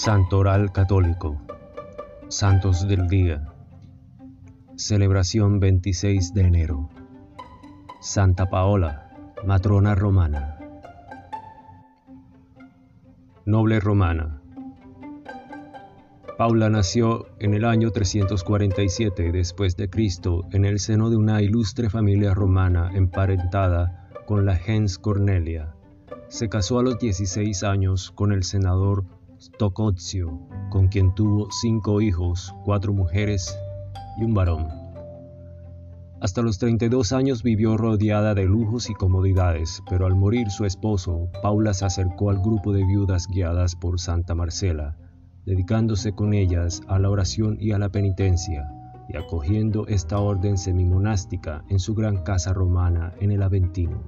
Santo Oral Católico. Santos del Día. Celebración 26 de enero. Santa Paola, matrona romana. Noble romana. Paula nació en el año 347 después de Cristo en el seno de una ilustre familia romana emparentada con la gens Cornelia. Se casó a los 16 años con el senador Stocozio, con quien tuvo cinco hijos, cuatro mujeres y un varón. Hasta los 32 años vivió rodeada de lujos y comodidades, pero al morir su esposo, Paula se acercó al grupo de viudas guiadas por Santa Marcela, dedicándose con ellas a la oración y a la penitencia, y acogiendo esta orden semimonástica en su gran casa romana en el Aventino.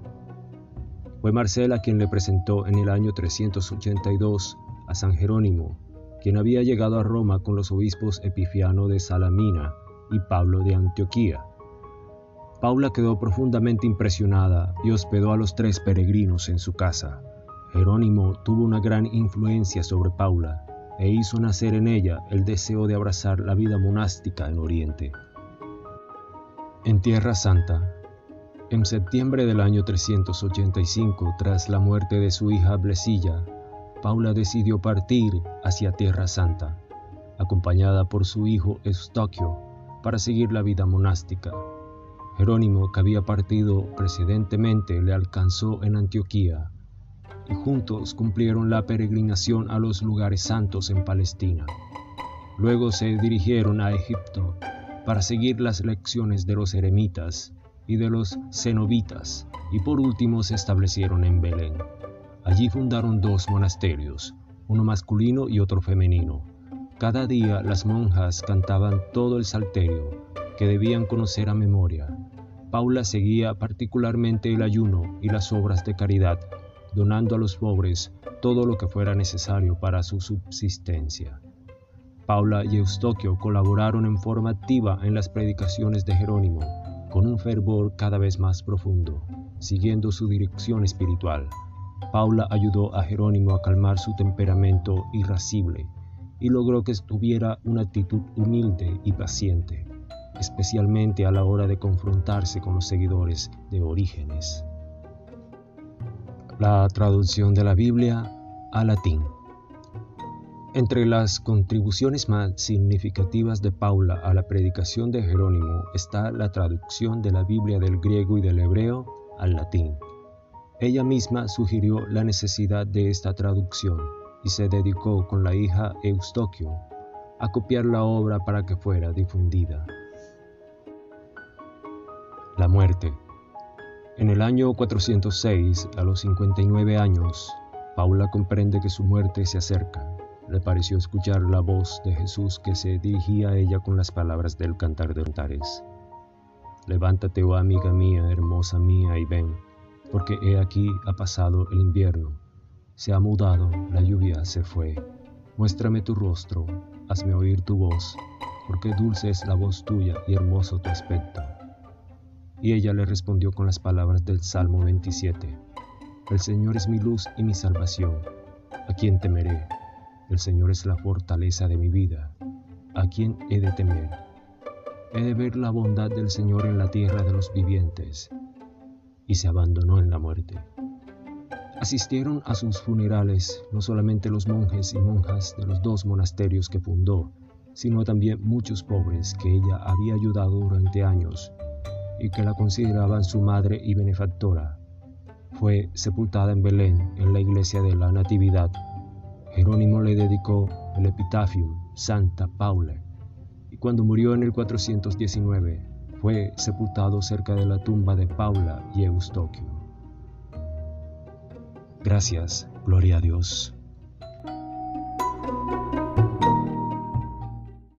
Fue Marcela quien le presentó en el año 382 a San Jerónimo, quien había llegado a Roma con los obispos Epifiano de Salamina y Pablo de Antioquía. Paula quedó profundamente impresionada y hospedó a los tres peregrinos en su casa. Jerónimo tuvo una gran influencia sobre Paula e hizo nacer en ella el deseo de abrazar la vida monástica en Oriente. En Tierra Santa, en septiembre del año 385, tras la muerte de su hija Blesilla, Paula decidió partir hacia Tierra Santa, acompañada por su hijo Eustoquio, para seguir la vida monástica. Jerónimo, que había partido precedentemente, le alcanzó en Antioquía y juntos cumplieron la peregrinación a los lugares santos en Palestina. Luego se dirigieron a Egipto para seguir las lecciones de los eremitas y de los cenobitas y por último se establecieron en Belén. Allí fundaron dos monasterios, uno masculino y otro femenino. Cada día las monjas cantaban todo el salterio, que debían conocer a memoria. Paula seguía particularmente el ayuno y las obras de caridad, donando a los pobres todo lo que fuera necesario para su subsistencia. Paula y Eustoquio colaboraron en forma activa en las predicaciones de Jerónimo, con un fervor cada vez más profundo, siguiendo su dirección espiritual. Paula ayudó a Jerónimo a calmar su temperamento irascible y logró que tuviera una actitud humilde y paciente, especialmente a la hora de confrontarse con los seguidores de Orígenes. La traducción de la Biblia al latín. Entre las contribuciones más significativas de Paula a la predicación de Jerónimo está la traducción de la Biblia del griego y del hebreo al latín. Ella misma sugirió la necesidad de esta traducción y se dedicó con la hija Eustoquio a copiar la obra para que fuera difundida. La muerte. En el año 406, a los 59 años, Paula comprende que su muerte se acerca. Le pareció escuchar la voz de Jesús que se dirigía a ella con las palabras del cantar de altares. Levántate, oh amiga mía, hermosa mía, y ven porque he aquí ha pasado el invierno, se ha mudado, la lluvia se fue. Muéstrame tu rostro, hazme oír tu voz, porque dulce es la voz tuya y hermoso tu aspecto. Y ella le respondió con las palabras del Salmo 27. El Señor es mi luz y mi salvación. ¿A quién temeré? El Señor es la fortaleza de mi vida. ¿A quién he de temer? He de ver la bondad del Señor en la tierra de los vivientes y se abandonó en la muerte. Asistieron a sus funerales no solamente los monjes y monjas de los dos monasterios que fundó, sino también muchos pobres que ella había ayudado durante años y que la consideraban su madre y benefactora. Fue sepultada en Belén, en la iglesia de la Natividad. Jerónimo le dedicó el epitafium Santa Paula, y cuando murió en el 419, fue sepultado cerca de la tumba de Paula y Eustoquio. Gracias, gloria a Dios.